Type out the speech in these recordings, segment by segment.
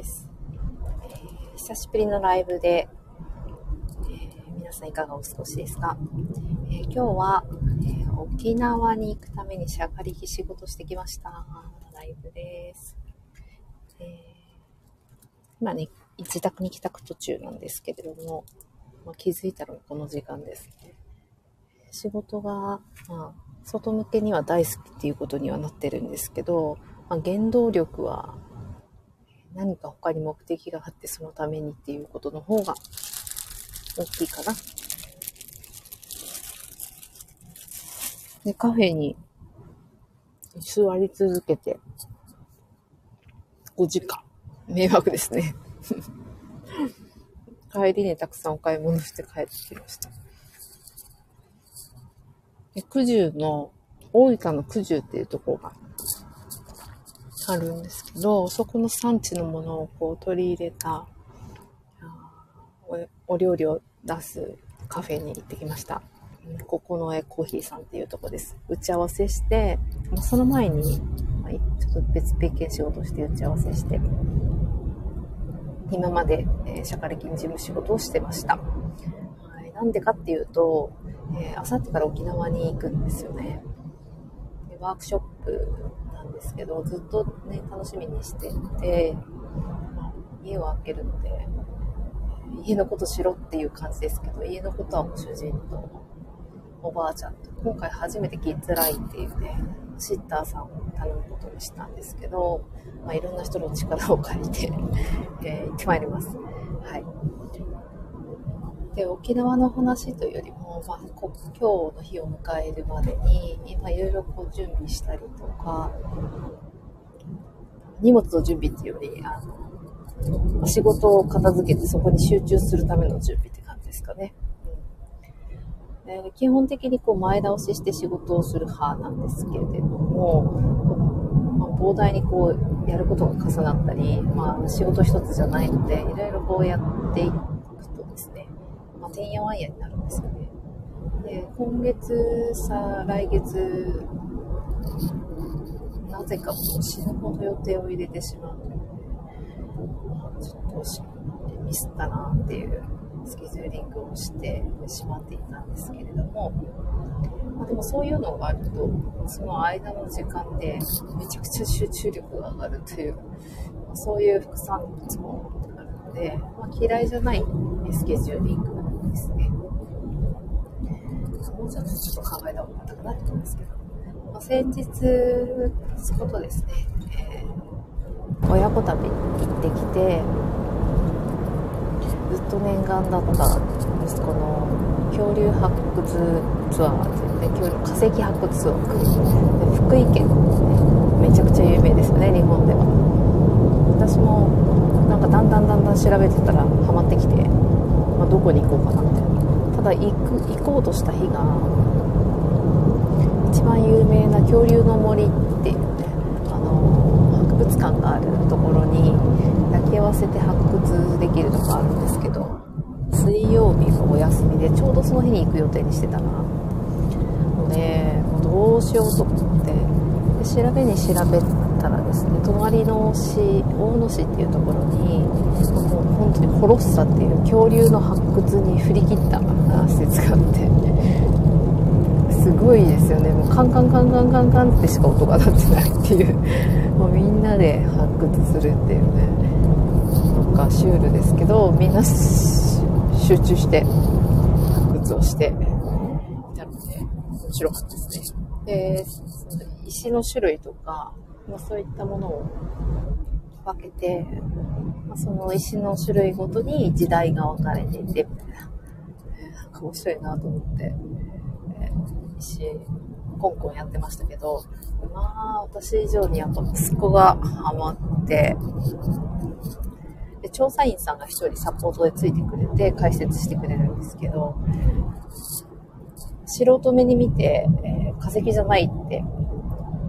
です、え、久しぶりのライブで、えー、皆さんいかがお過ごしですか、えー、今日は、え沖縄に行くためにしゃがりき仕事してきました。ライブです。え今ね、自宅に帰宅途中なんですけれども、まあ、気づいたらこの時間ですね。仕事が、まあ、外向けには大好きっていうことにはなってるんですけど、まあ、原動力は何か他に目的があってそのためにっていうことの方が大きいかな。で、カフェに座り続けて5時間。迷惑ですね。帰りにたくさんお買い物して帰ってきました。で九十の、大分の九十っていうところがあるんですけど、そこの産地のものをこう取り入れたお料理を出すカフェに行ってきました。ここのえコーヒーさんっていうとこです。打ち合わせして、その前に、ちょっと別別件仕事して打ち合わせして、今まで、えー、社会金事務仕事をしてました。はい、なんでかっていうと、えー、あさってから沖縄に行くんですよね。ワークショップなんですけど、ずっとね、楽しみにしていて、家を空けるので、家のことしろっていう感じですけど、家のことはもう主人とおばあちゃんと、今回初めてキッズラインっていうね、シッターさんを頼むことにしたんですけど、まあ、いろんな人の力を借りてえー、行ってまいります。はい。で、沖縄の話というよりも、まあ、今日の日を迎えるまでに、今いろいろこう準備したりとか、荷物の準備っていうより、あの、仕事を片付けてそこに集中するための準備って感じですかね。うん、基本的にこう前倒しして仕事をする派なんですけれども、まあ膨大にこうやることが重なったり、まあ、仕事一つじゃないのでいろいろこうやっていくとですね、まあ、てんやわんやになるんですよねで今月さ来月なぜかもう死ぬほど予定を入れてしまうちょっとミスったなっていうスケジューリングをしてしまっていたんですけれども、まあ、でもそういうのがあるとその間の時間でめちゃくちゃ集中力が上がるという、まあ、そういう副産物もあるので、まあ、嫌いじゃないスケジューリング。もうちょっとちょっと考えた方がいいかなと思うんですけど、まあ、先日ことですね、えー、親子旅行ってきてずっと念願だった息子の恐竜発掘ツアーで恐竜化石発掘ツアー福井県。めちゃくちゃ有名ですよね日本では。私もなんかだんだんだんだん調べてたらハマってきて、まあ、どこに行こうかな。ただ行く行こうとした日が一番有名な恐竜の森っていうねあの博物館があるところに抱き合わせて発掘できるのがあるんですけど水曜日がお休みでちょうどその日に行く予定にしてたなのでどうしようと思ってで調べに調べたらですね隣の市大野市っていうところにもう本当にホロッサっていう恐竜の発掘に振り切った施設があってすごいですよね。もうカンカンカンカンカンカンってしか音が鳴ってないっていう。もうみんなで発掘するっていうね。なんかシュールですけどみんな集中して発掘をしていたので、面白かったですね。で、石の種類とか、まあ、そういったものを分けて、まあ、その石の種類ごとに時代が分かれていて、みたいな。なんか面白いなと思って、えー、石、コンコンやってましたけど、まあ、私以上にやっぱ息子がハマって、で調査員さんが1人サポートでついてくれて解説してくれるんですけど素人目に見て、えー、化石じゃないって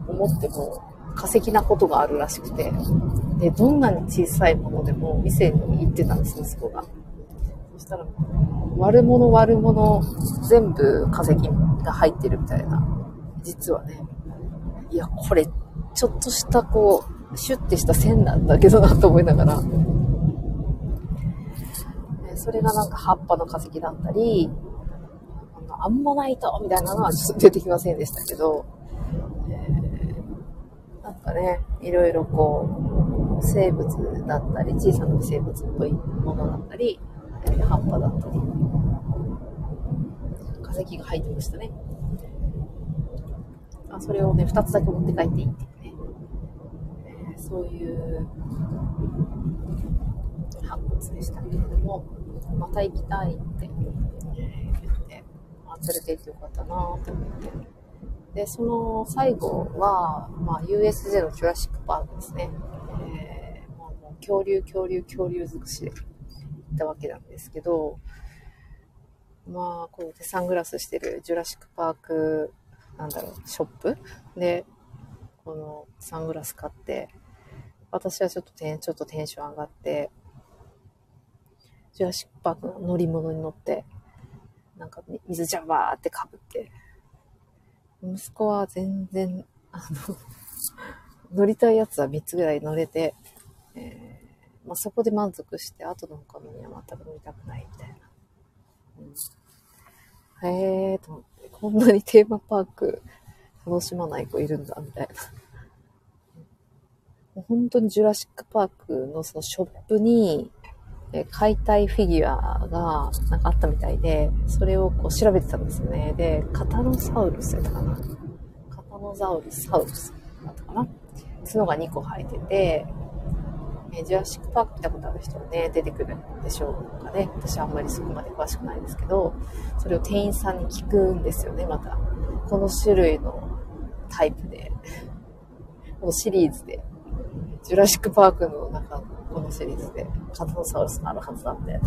思っても化石なことがあるらしくて。でどんなに小さいものでも店に行ってたんです息子が。そしたら悪者悪者全部化石が入ってるみたいな。実はね。いやこれちょっとしたこうシュッてした線なんだけどなと思いながら。それがなんか葉っぱの化石だったり、アンモナイトみたいなのはちょっと出てきませんでしたけど、かね、いろいろこう、生物だったり、小さな生物っぽいものだったり、葉っぱだったり、化石が入ってましたね。あそれをね、2つだけ持って帰っていいっていうね、えー、そういう発掘でしたけれども、また行きたいって言って、連れて行ってよかったなと思って。で、その最後は、まあ、USJ のジュラシックパークですね。えー、もう恐竜、恐竜、恐竜尽くしで行ったわけなんですけど、まあ、こうやってサングラスしてるジュラシックパークなんだろう、ショップ？で、このサングラス買って、私はちょっとテン、ちょっとテンション上がって、ジュラシックパークの乗り物に乗って、なんか水ジャバーってかぶって、息子は全然、あの 乗りたいやつは3つぐらい乗れて、えー、まあ、そこで満足して、後の他のには全く乗りたくないみたいな。うん、へえーと思って。こんなにテーマパーク楽しまない子いるんだ、みたいな。もう本当にジュラシックパークのそのショップに、解体フィギュアがなんかあったみたいで、それをこう調べてたんですよね。で、カタノサウルスやったかなカタノザウルスサウルスだったかな角が2個生えてて、えジュラシックパーク見たことある人はね、出てくるんでしょうかね。私はあんまりそこまで詳しくないですけど、それを店員さんに聞くんですよね、また。この種類のタイプで、このシリーズで、ジュラシックパークの中のこのシリーズで、カトノサウルスがあるはずだって。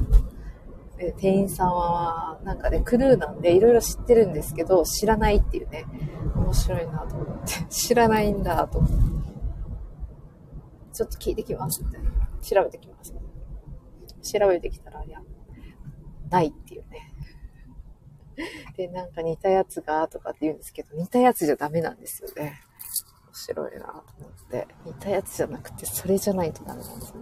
で、店員さんは、なんかね、クルーなんでいろいろ知ってるんですけど、知らないっていうね、面白いなと思って、知らないんだと思って。ちょっと聞いてきますみたいな。調べてきます。調べてきたら、いや、ないっていうね。で、なんか似たやつが、とかって言うんですけど、似たやつじゃダメなんですよね。面白いなと思って。似たやつじゃなくて、それじゃないとダメなんですね。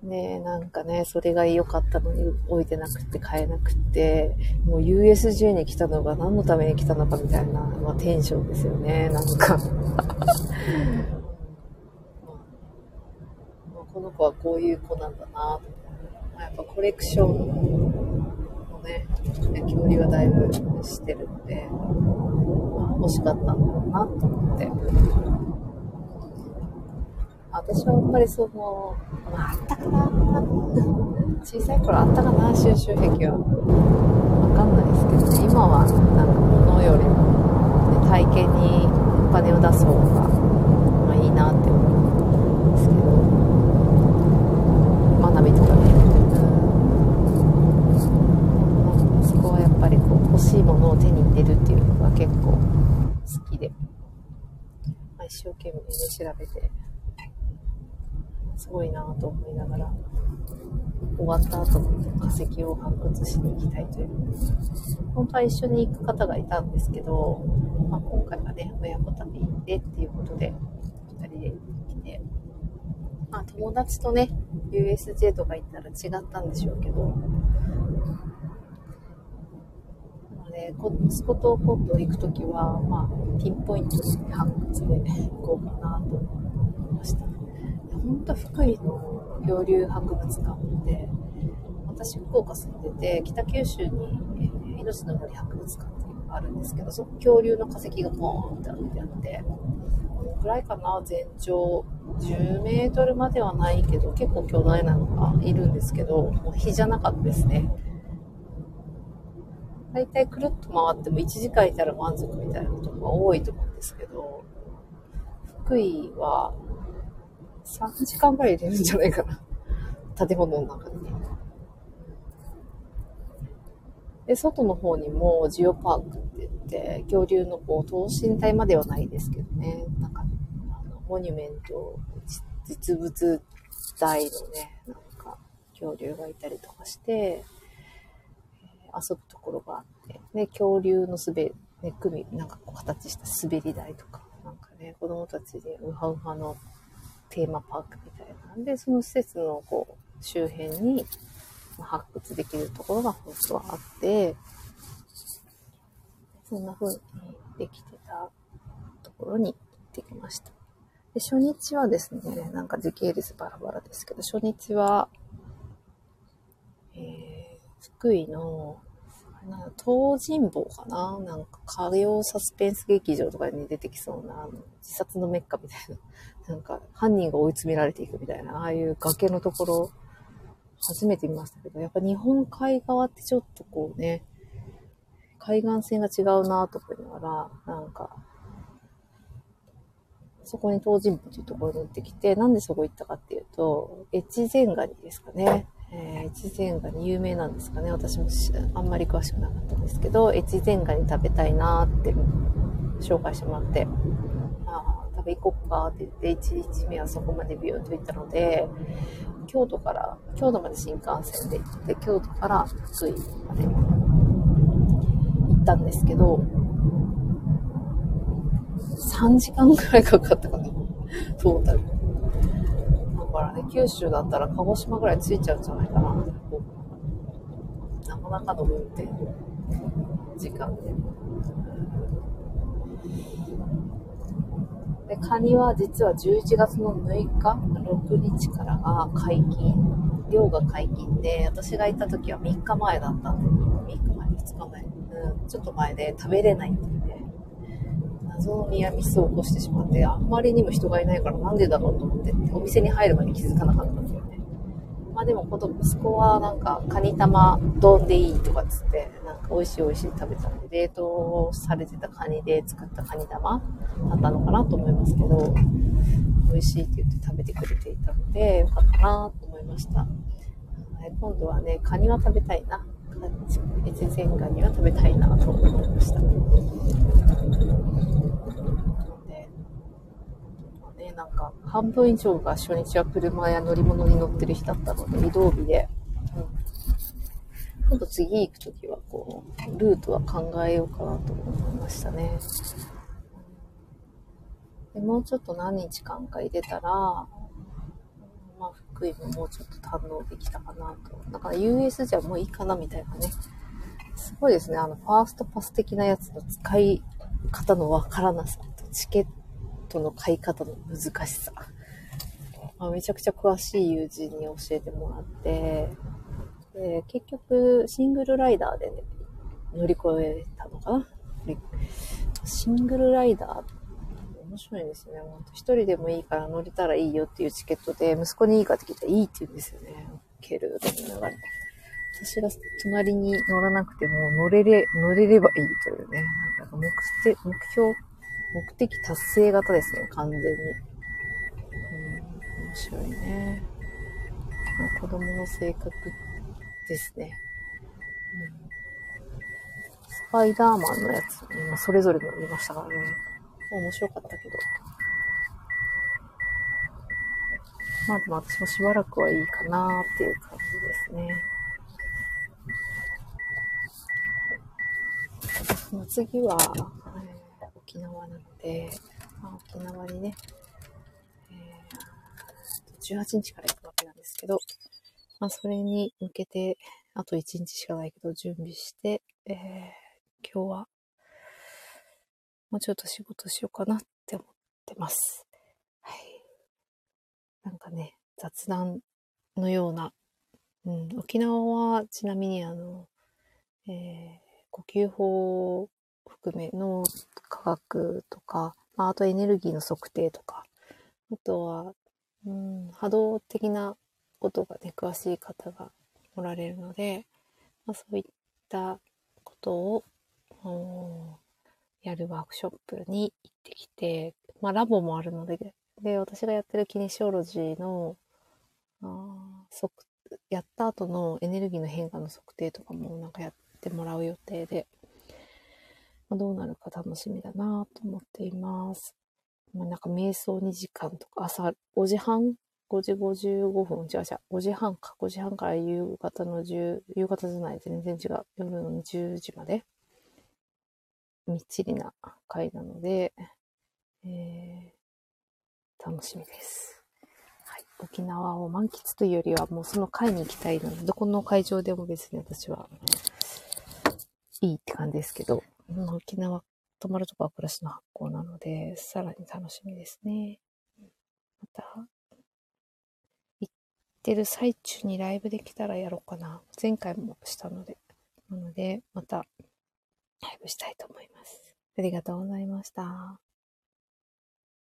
ねえなんかね、それが良かったのに置いてなくて買えなくて、もう USJ に来たのが何のために来たのかみたいな、まあ、テンションですよね、なんか まあ、この子はこういう子なんだなまあ、やっぱコレクションのね、恐竜はだいぶしてるので、欲しかったんだろうなと思って。私はやっぱりその、まあ、あったかな小さい頃あったかな収集癖は。わかんないですけど、ね、今はなんか物よりも、ね、体験にお金を出す方が、まあいいなって思うんですけど、学びとかね。うん、そこはやっぱりこう欲しいものを手に入れるっていうのが結構好きで、まあ、一生懸命ね調べて。すごいなと思いながら、終わった後の化石を発掘しに行きたいという。本当は一緒に行く方がいたんですけど、まあ、今回はね、親子旅でっていうことで、2人で来て、まあ、友達とね、USJ とか行ったら違ったんでしょうけど、ので、息子と今度行くときは、まあ、ピンポイントで発掘で行こうかなと思いました。本当福井の恐竜博物館で、私福岡住んでて、北九州に、えー、命の森博物館っていうのがあるんですけど、そ恐竜の化石がポーンってあってあって、このくらいかな、全長10メートルまではないけど、結構巨大なのがいるんですけど、もう日じゃなかったですね。大体くるっと回っても1時間いたら満足みたいなことが多いと思うんですけど、福井は3時間ぐらい入れるんじゃないかな。建物の中に。で、外の方にもジオパークって言って、恐竜のこう等身大まではないですけどね、なんか、あのモニュメント、実物大のね、なんか恐竜がいたりとかして、遊ぶところがあって、で、恐竜の滑り、ね、組、なんかこう形した滑り台とか、なんかね。子供たちにウハウハのテーマパークみたいなん。で、その施設のこう、周辺に発掘できるところが本当はあって、そんな風にできてたところに行ってきました。で初日はですね、なんか時系列バラバラですけど、初日は、えー、福井の、な東尋坊かな？なんか歌謡サスペンス劇場とかに出てきそうな、自殺のメッカみたいな、なんか犯人が追い詰められていくみたいな、ああいう崖のところ、初めて見ましたけど、やっぱ日本海側ってちょっとこうね、海岸線が違うなと思いながら、なんか、そこに東尋坊というところに行ってきて、なんでそこ行ったかっていうと、越前ガニですかね。え、越前ガニ有名なんですかね。私もあんまり詳しくなかったんですけど、越前ガニ食べたいなって紹介してもらって、ああ、食べ行こっかって言って、1日目はそこまでビューンと行ったので、京都から、京都まで新幹線で行って、京都から福井まで行ったんですけど、3時間くらいかかったかな。トータル。九州だったら鹿児島ぐらい着いちゃうんじゃないかな。なかなかの運転時間で。で、カニは実は11月の6日、6日からが解禁。漁が解禁で、私が行った時は3日前だったんで、3日前、2日前、うん、ちょっと前で食べれないって、謎のニアミスを起こしてしまって、あんまりにも人がいないからなんでだろうと思って、お店に入るまで気づかなかったんですよね。まあでも、この息子はなんか、カニ玉丼でいいとかっつって、なんか美味しい美味しい食べたんで、冷凍されてたカニで作ったカニ玉だったのかなと思いますけど、美味しいって言って食べてくれていたので、よかったなと思いました。今度はね、カニは食べたいな。越前ガニは食べたいなと思いました。なんか半分以上が初日は車や乗り物に乗ってる日だったので、移動日で、うん、今度次行くときは、こう、ルートは考えようかなと思いましたね。でもうちょっと何日間か入れたら、まあ、福井ももうちょっと堪能できたかなと。だから US じゃもういいかなみたいなね。すごいですね。あの、ファーストパス的なやつの使い方のわからなさと、チケットの買い方の難しさ。まあ、めちゃくちゃ詳しい友人に教えてもらって、で結局、シングルライダーで、ね、乗り越えたのかなシングルライダー面白いですね。ほんと一人でもいいから乗れたらいいよっていうチケットで、息子にいいかって聞いたらいいって言うんですよね。けると思いながら。私が隣に乗らなくても乗れれ、乗れればいいというね。なんか目目標目的達成型ですね、完全に。うん、面白いね。子供の性格ですね。うん、スパイダーマンのやつ、まあ、それぞれの見ましたからね。面白かったけど。まあでも私もしばらくはいいかなーっていう感じですね。その次はえ、沖縄なので、まあ、沖縄にね、えー、18日から行くわけなんですけど、まあ、それに向けて、あと1日しかないけど、準備して、えー、今日は、もうちょっと仕事しようかなって思ってます。はい。なんかね、雑談のような、うん、沖縄はちなみにあの、えー、呼吸法含めの科学とか、あ、とエネルギーの測定とか、あとは、うん、波動的なことがね、詳しい方がおられるので、まあ、そういったことを、やるワークショップに行ってきて、まあ、ラボもあるので、で、私がやってるキネシオロジーの、あやった後のエネルギーの変化の測定とかもなんかやってもらう予定で、まあ、どうなるか楽しみだなと思っています。まあ、なんか瞑想2時間とか、朝5時半 ?5 時55分？違う違う。5時半か。5時半から夕方の10、夕方じゃない。全然違う。夜の10時まで？みっちりな回なので、ええー、楽しみです。はい。沖縄を満喫というよりは、もうその会に行きたいので、どこの会場でも別に私はいいって感じですけど、うん沖縄、泊まるとこは暮らしの発行なので、さらに楽しみですね。また、行ってる最中にライブできたらやろうかな。前回もしたので。なので、また、ライブしたいと思います。ありがとうございました。